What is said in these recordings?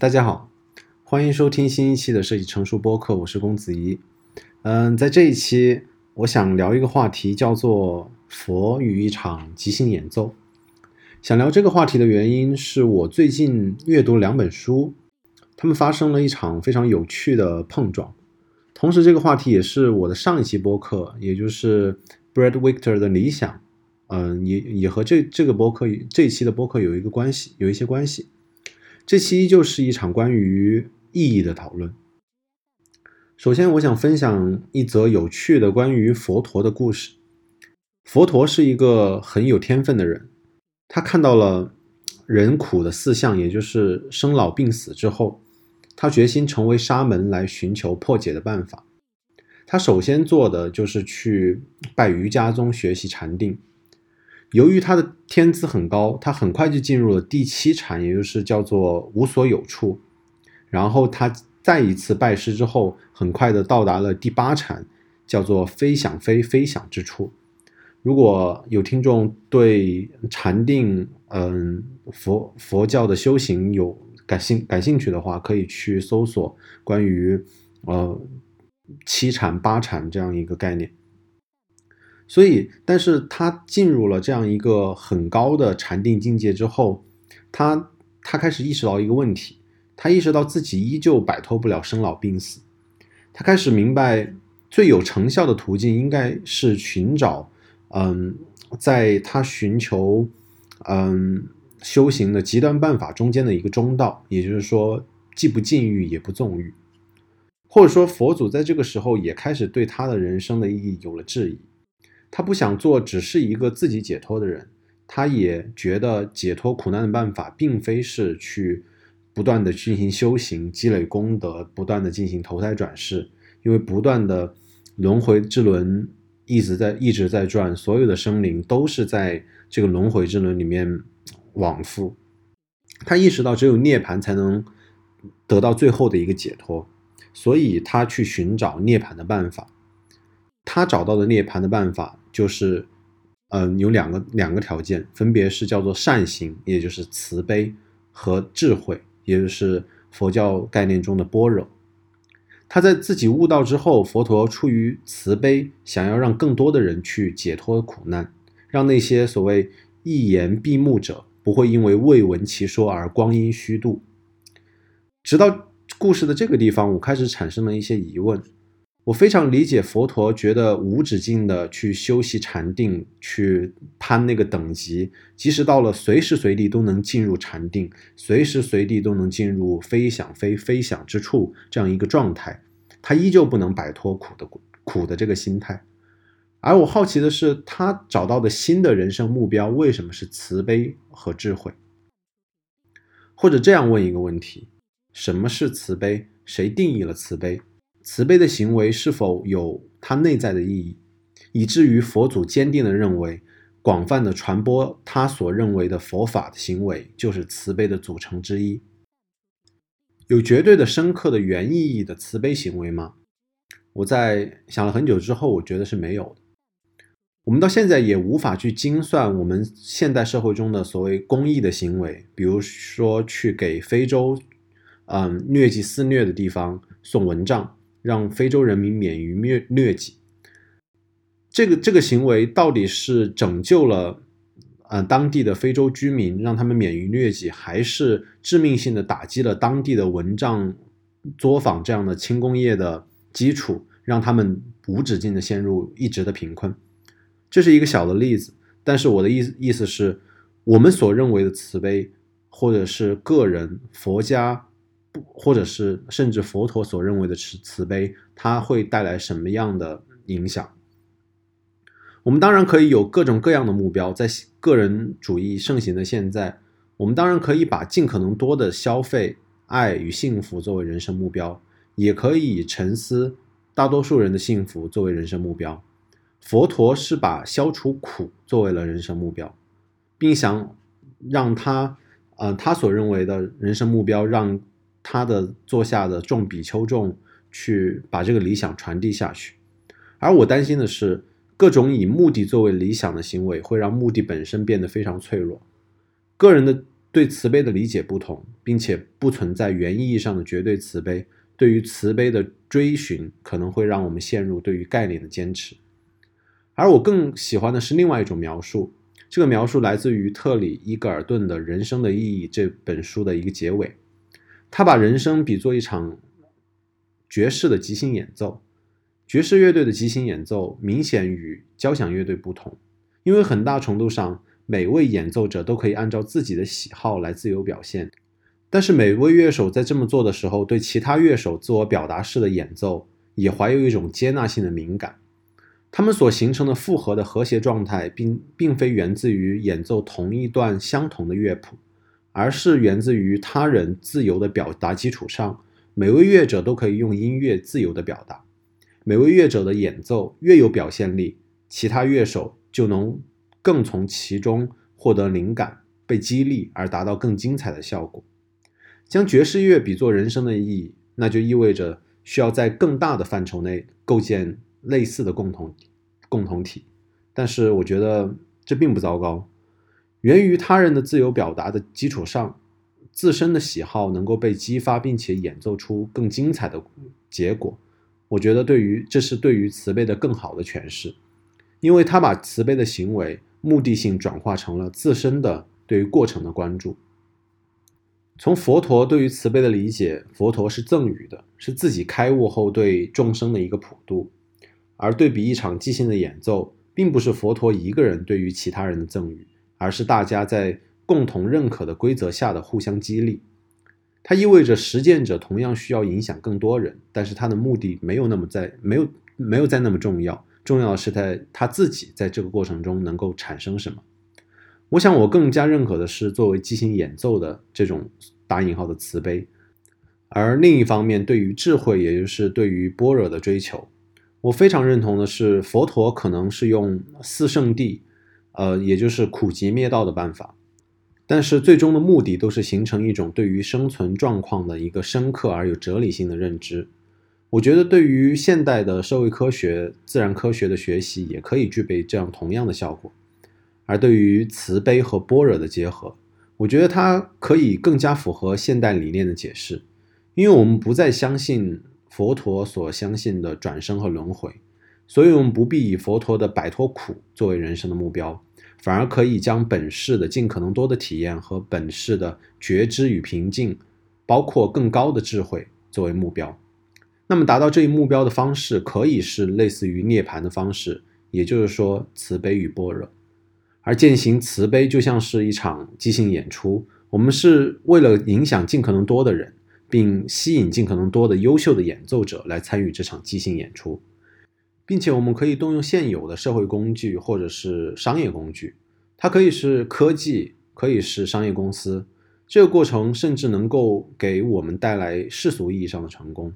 大家好，欢迎收听新一期的设计成熟播客，我是公子怡。嗯，在这一期，我想聊一个话题，叫做“佛与一场即兴演奏”。想聊这个话题的原因是我最近阅读两本书，他们发生了一场非常有趣的碰撞。同时，这个话题也是我的上一期播客，也就是 Brad Victor 的理想。嗯，也也和这这个播客这一期的播客有一个关系，有一些关系。这期依旧是一场关于意义的讨论。首先，我想分享一则有趣的关于佛陀的故事。佛陀是一个很有天分的人，他看到了人苦的四相，也就是生老病死之后，他决心成为沙门来寻求破解的办法。他首先做的就是去拜瑜伽宗学习禅定。由于他的天资很高，他很快就进入了第七禅，也就是叫做无所有处。然后他再一次拜师之后，很快的到达了第八禅，叫做非想非非想之处。如果有听众对禅定，嗯，佛佛教的修行有感兴感兴趣的话，可以去搜索关于呃七禅八禅这样一个概念。所以，但是他进入了这样一个很高的禅定境界之后，他他开始意识到一个问题，他意识到自己依旧摆脱不了生老病死，他开始明白最有成效的途径应该是寻找，嗯，在他寻求，嗯，修行的极端办法中间的一个中道，也就是说，既不禁欲也不纵欲，或者说佛祖在这个时候也开始对他的人生的意义有了质疑。他不想做只是一个自己解脱的人，他也觉得解脱苦难的办法并非是去不断的进行修行、积累功德、不断的进行投胎转世，因为不断的轮回之轮一直在一直在转，所有的生灵都是在这个轮回之轮里面往复。他意识到只有涅槃才能得到最后的一个解脱，所以他去寻找涅槃的办法。他找到的涅槃的办法就是，嗯，有两个两个条件，分别是叫做善行，也就是慈悲和智慧，也就是佛教概念中的般若。他在自己悟道之后，佛陀出于慈悲，想要让更多的人去解脱苦难，让那些所谓一言闭目者不会因为未闻其说而光阴虚度。直到故事的这个地方，我开始产生了一些疑问。我非常理解佛陀觉得无止境的去修习禅定，去攀那个等级，即使到了随时随地都能进入禅定，随时随地都能进入非想非非想之处这样一个状态，他依旧不能摆脱苦的苦的这个心态。而我好奇的是，他找到的新的人生目标为什么是慈悲和智慧？或者这样问一个问题：什么是慈悲？谁定义了慈悲？慈悲的行为是否有它内在的意义，以至于佛祖坚定地认为，广泛的传播他所认为的佛法的行为就是慈悲的组成之一？有绝对的深刻的原意义的慈悲行为吗？我在想了很久之后，我觉得是没有的。我们到现在也无法去精算我们现代社会中的所谓公益的行为，比如说去给非洲，嗯，疟疾肆虐的地方送蚊帐。让非洲人民免于疟疟疾，这个这个行为到底是拯救了呃当地的非洲居民，让他们免于疟疾，还是致命性的打击了当地的蚊帐作坊这样的轻工业的基础，让他们无止境的陷入一直的贫困？这是一个小的例子，但是我的意思意思是，我们所认为的慈悲，或者是个人佛家。或者是甚至佛陀所认为的慈慈悲，它会带来什么样的影响？我们当然可以有各种各样的目标，在个人主义盛行的现在，我们当然可以把尽可能多的消费、爱与幸福作为人生目标，也可以以沉思、大多数人的幸福作为人生目标。佛陀是把消除苦作为了人生目标，并想让他，呃，他所认为的人生目标让。他的座下的众比丘众去把这个理想传递下去，而我担心的是，各种以目的作为理想的行为会让目的本身变得非常脆弱。个人的对慈悲的理解不同，并且不存在原意义上的绝对慈悲，对于慈悲的追寻可能会让我们陷入对于概念的坚持。而我更喜欢的是另外一种描述，这个描述来自于特里伊格尔顿的《人生的意义》这本书的一个结尾，他把人生比作一场爵士的即兴演奏。爵士乐队的即兴演奏明显与交响乐队不同，因为很大程度上每位演奏者都可以按照自己的喜好来自由表现。但是每位乐手在这么做的时候，对其他乐手自我表达式的演奏也怀有一种接纳性的敏感。他们所形成的复合的和谐状态，并并非源自于演奏同一段相同的乐谱，而是源自于他人自由的表达基础上，每位乐者都可以用音乐自由的表达。每位乐者的演奏越有表现力，其他乐手就能更从其中获得灵感，被激励而达到更精彩的效果。将爵士乐比作人生的意义，那就意味着需要在更大的范畴内构建类似的共同共同体。但是我觉得这并不糟糕，源于他人的自由表达的基础上，自身的喜好能够被激发，并且演奏出更精彩的结果。我觉得，对于这是对于慈悲的更好的诠释，因为他把慈悲的行为目的性转化成了自身的对于过程的关注。从佛陀对于慈悲的理解，佛陀是赠予的，是自己开悟后对众生的一个普度；而对比一场即兴的演奏，并不是佛陀一个人对于其他人的赠予，而是大家在共同认可的规则下的互相激励。它意味着实践者同样需要影响更多人，但是他的目的没有那么在没有没有在那么重要，重要的是在他自己在这个过程中能够产生什么。我想我更加认可的是作为即兴演奏的这种打引号的慈悲，而另一方面对于智慧，也就是对于般若的追求，我非常认同的是佛陀可能是用四圣谛，呃，也就是苦集灭道的办法。但是最终的目的都是形成一种对于生存状况的一个深刻而有哲理性的认知。我觉得对于现代的社会科学、自然科学的学习也可以具备这样同样的效果。而对于慈悲和般若的结合，我觉得它可以更加符合现代理念的解释，因为我们不再相信佛陀所相信的转生和轮回，所以我们不必以佛陀的摆脱苦作为人生的目标。反而可以将本世的尽可能多的体验和本世的觉知与平静，包括更高的智慧作为目标。那么达到这一目标的方式，可以是类似于涅槃的方式，也就是说慈悲与般若。而践行慈悲就像是一场即兴演出，我们是为了影响尽可能多的人，并吸引尽可能多的优秀的演奏者来参与这场即兴演出。并且我们可以动用现有的社会工具或者是商业工具，它可以是科技，可以是商业公司。这个过程甚至能够给我们带来世俗意义上的成功。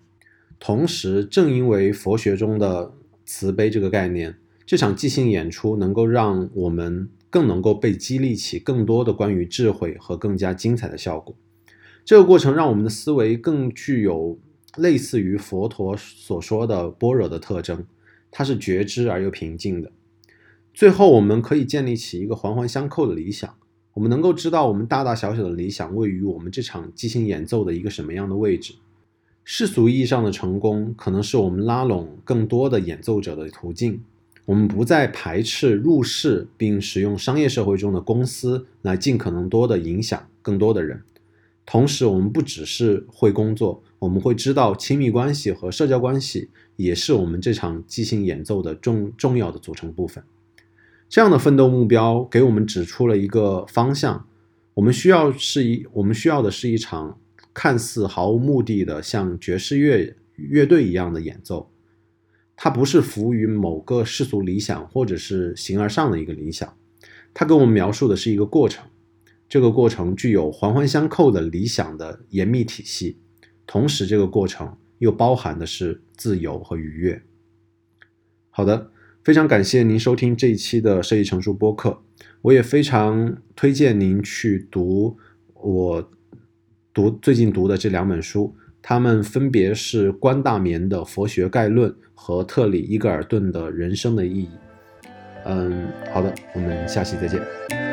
同时，正因为佛学中的慈悲这个概念，这场即兴演出能够让我们更能够被激励起更多的关于智慧和更加精彩的效果。这个过程让我们的思维更具有类似于佛陀所说的般若的特征。它是觉知而又平静的。最后，我们可以建立起一个环环相扣的理想。我们能够知道，我们大大小小的理想位于我们这场即兴演奏的一个什么样的位置。世俗意义上的成功，可能是我们拉拢更多的演奏者的途径。我们不再排斥入世，并使用商业社会中的公司来尽可能多的影响更多的人。同时，我们不只是会工作，我们会知道亲密关系和社交关系。也是我们这场即兴演奏的重重要的组成部分。这样的奋斗目标给我们指出了一个方向：我们需要是一我们需要的是一场看似毫无目的的像爵士乐乐队一样的演奏。它不是服务于某个世俗理想或者是形而上的一个理想，它给我们描述的是一个过程。这个过程具有环环相扣的理想的严密体系，同时这个过程。又包含的是自由和愉悦。好的，非常感谢您收听这一期的设计成熟播客。我也非常推荐您去读我读最近读的这两本书，它们分别是关大眠的《佛学概论》和特里伊格尔顿的《人生的意义》。嗯，好的，我们下期再见。